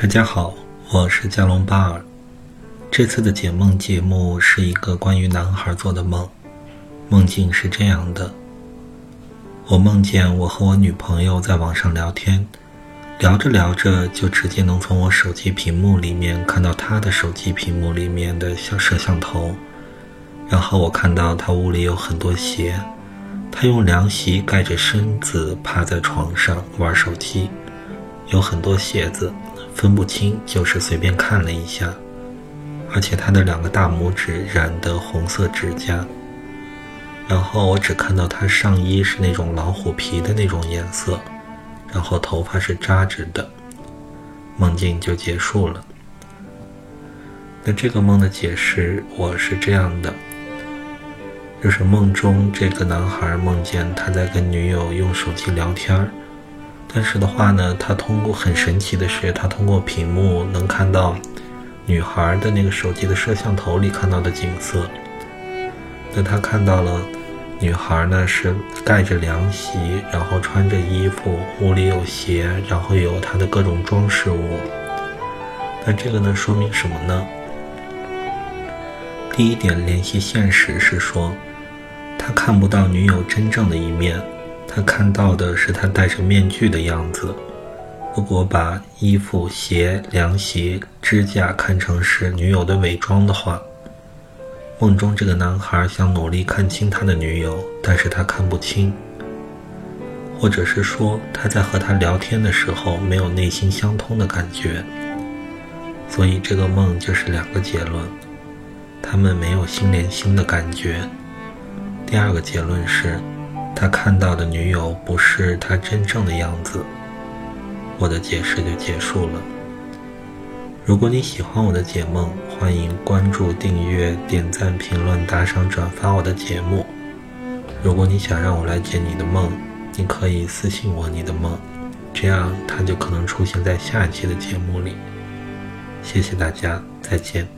大家好，我是加隆巴尔。这次的解梦节目是一个关于男孩做的梦，梦境是这样的：我梦见我和我女朋友在网上聊天，聊着聊着就直接能从我手机屏幕里面看到她的手机屏幕里面的小摄像头，然后我看到她屋里有很多鞋，她用凉席盖着身子趴在床上玩手机，有很多鞋子。分不清，就是随便看了一下，而且他的两个大拇指染的红色指甲，然后我只看到他上衣是那种老虎皮的那种颜色，然后头发是扎着的，梦境就结束了。那这个梦的解释我是这样的，就是梦中这个男孩梦见他在跟女友用手机聊天儿。但是的话呢，他通过很神奇的是，他通过屏幕能看到女孩的那个手机的摄像头里看到的景色。那他看到了女孩呢是盖着凉席，然后穿着衣服，屋里有鞋，然后有她的各种装饰物。那这个呢说明什么呢？第一点联系现实是说，他看不到女友真正的一面。他看到的是他戴着面具的样子。如果把衣服、鞋、凉鞋、指甲看成是女友的伪装的话，梦中这个男孩想努力看清他的女友，但是他看不清，或者是说他在和他聊天的时候没有内心相通的感觉。所以这个梦就是两个结论：他们没有心连心的感觉。第二个结论是。他看到的女友不是他真正的样子，我的解释就结束了。如果你喜欢我的解梦，欢迎关注、订阅、点赞、评论、打赏、转发我的节目。如果你想让我来解你的梦，你可以私信我你的梦，这样它就可能出现在下一期的节目里。谢谢大家，再见。